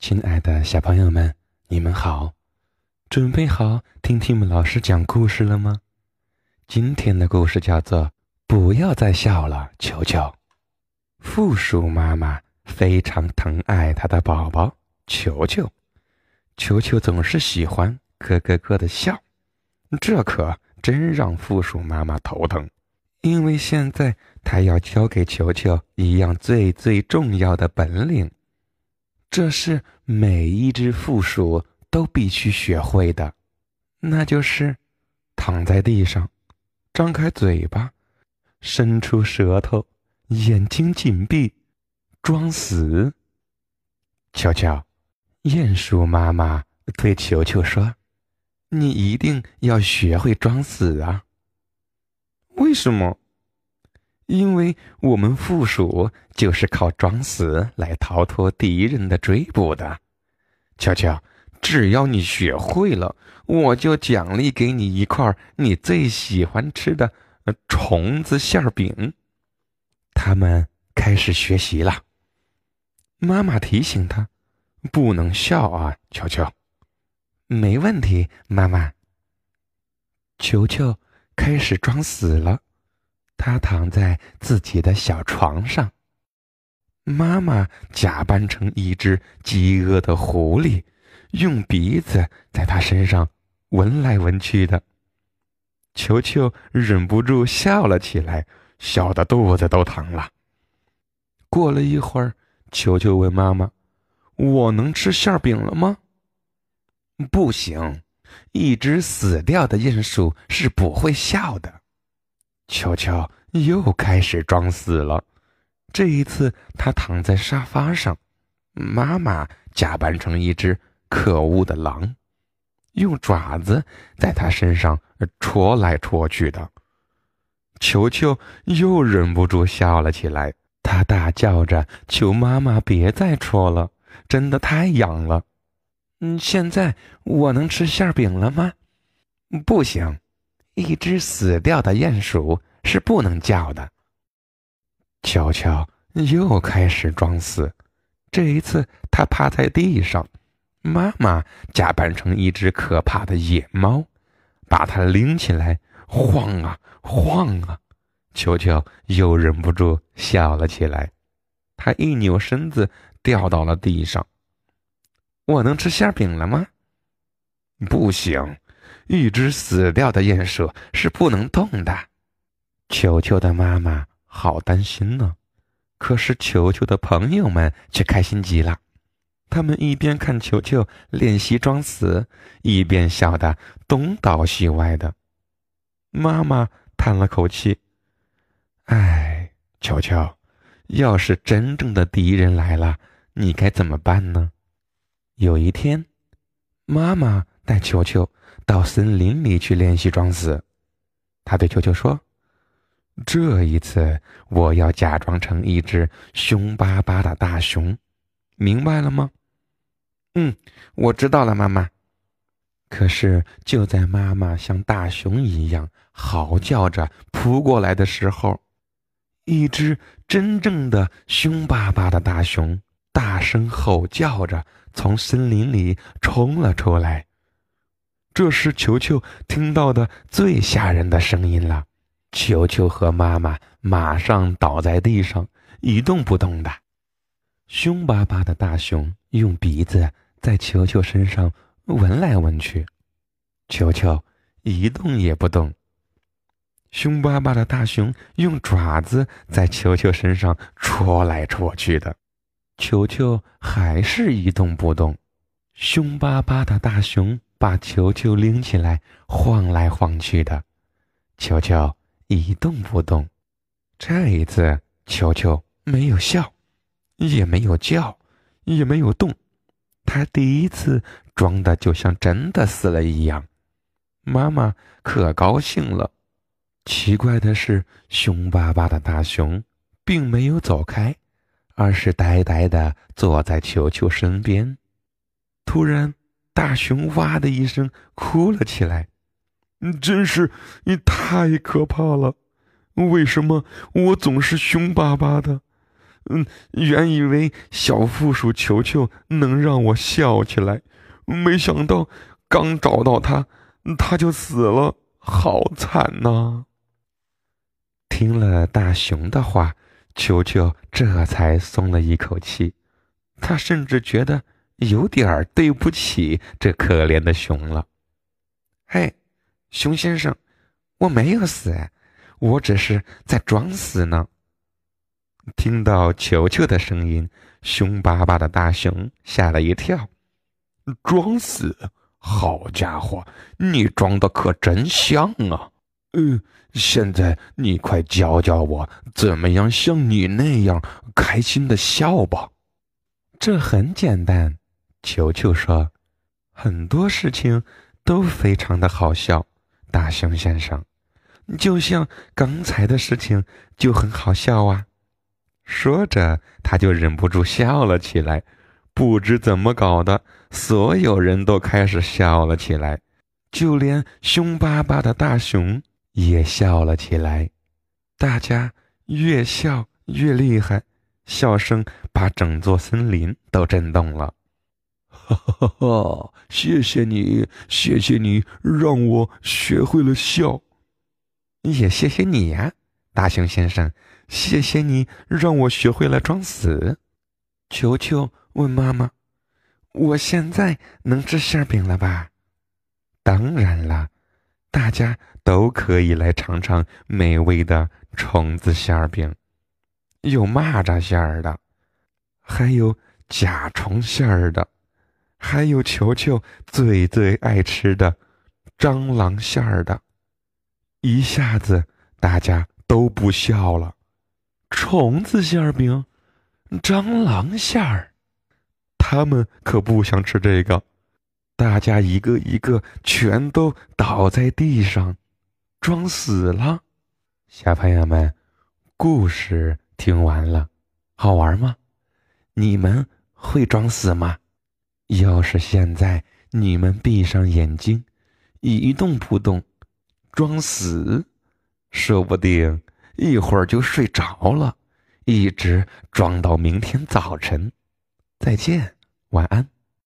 亲爱的小朋友们，你们好，准备好听听我们老师讲故事了吗？今天的故事叫做《不要再笑了，球球》。负鼠妈妈非常疼爱她的宝宝球球，球球总是喜欢咯咯咯的笑，这可真让负鼠妈妈头疼，因为现在她要教给球球一样最最重要的本领。这是每一只负鼠都必须学会的，那就是躺在地上，张开嘴巴，伸出舌头，眼睛紧闭，装死。球球，鼹鼠妈妈对球球说：“你一定要学会装死啊！为什么？”因为我们附属就是靠装死来逃脱敌人的追捕的，乔乔，只要你学会了，我就奖励给你一块你最喜欢吃的虫子馅饼。他们开始学习了。妈妈提醒他，不能笑啊，球球。没问题，妈妈。球球开始装死了。他躺在自己的小床上，妈妈假扮成一只饥饿的狐狸，用鼻子在他身上闻来闻去的。球球忍不住笑了起来，笑得肚子都疼了。过了一会儿，球球问妈妈：“我能吃馅饼了吗？”“不行，一只死掉的鼹鼠是不会笑的。”球球又开始装死了，这一次他躺在沙发上，妈妈假扮成一只可恶的狼，用爪子在他身上戳来戳去的。球球又忍不住笑了起来，他大叫着求妈妈别再戳了，真的太痒了。嗯，现在我能吃馅饼了吗？不行。一只死掉的鼹鼠是不能叫的。球球又开始装死，这一次他趴在地上，妈妈假扮成一只可怕的野猫，把他拎起来晃啊晃啊。球球又忍不住笑了起来，他一扭身子掉到了地上。我能吃馅饼了吗？不行。一只死掉的鼹鼠是不能动的，球球的妈妈好担心呢。可是球球的朋友们却开心极了，他们一边看球球练习装死，一边笑得东倒西歪的。妈妈叹了口气：“哎，球球，要是真正的敌人来了，你该怎么办呢？”有一天，妈妈带球球。到森林里去练习装死，他对球球说：“这一次我要假装成一只凶巴巴的大熊，明白了吗？”“嗯，我知道了，妈妈。”可是就在妈妈像大熊一样嚎叫着扑过来的时候，一只真正的凶巴巴的大熊大声吼叫着从森林里冲了出来。这是球球听到的最吓人的声音了，球球和妈妈马上倒在地上，一动不动的。凶巴巴的大熊用鼻子在球球身上闻来闻去，球球一动也不动。凶巴巴的大熊用爪子在球球身上戳来戳去的，球球还是一动不动。凶巴巴的大熊。把球球拎起来，晃来晃去的，球球一动不动。这一次，球球没有笑，也没有叫，也没有动。他第一次装的就像真的死了一样。妈妈可高兴了。奇怪的是，凶巴巴的大熊并没有走开，而是呆呆的坐在球球身边。突然。大熊哇的一声哭了起来，真是你太可怕了！为什么我总是凶巴巴的？嗯，原以为小负鼠球球能让我笑起来，没想到刚找到它，它就死了，好惨呐！听了大熊的话，球球这才松了一口气。他甚至觉得有点对不起这可怜的熊了。嘿，熊先生，我没有死，我只是在装死呢。听到球球的声音，凶巴巴的大熊吓了一跳。装死？好家伙，你装的可真像啊！嗯，现在你快教教我，怎么样像你那样开心的笑吧。这很简单，球球说：“很多事情都非常的好笑。”大熊先生，就像刚才的事情就很好笑啊！说着，他就忍不住笑了起来。不知怎么搞的，所有人都开始笑了起来，就连凶巴巴的大熊也笑了起来。大家越笑越厉害。笑声把整座森林都震动了，哈哈哈！谢谢你，谢谢你让我学会了笑，也谢谢你呀，大熊先生，谢谢你让我学会了装死。球球问妈妈：“我现在能吃馅饼了吧？”当然了，大家都可以来尝尝美味的虫子馅饼。有蚂蚱馅儿的，还有甲虫馅儿的，还有球球最最爱吃的蟑螂馅儿的。一下子大家都不笑了。虫子馅儿饼，蟑螂馅儿，他们可不想吃这个。大家一个一个全都倒在地上，装死了。小朋友们，故事。听完了，好玩吗？你们会装死吗？要是现在你们闭上眼睛，一动不动，装死，说不定一会儿就睡着了，一直装到明天早晨。再见，晚安。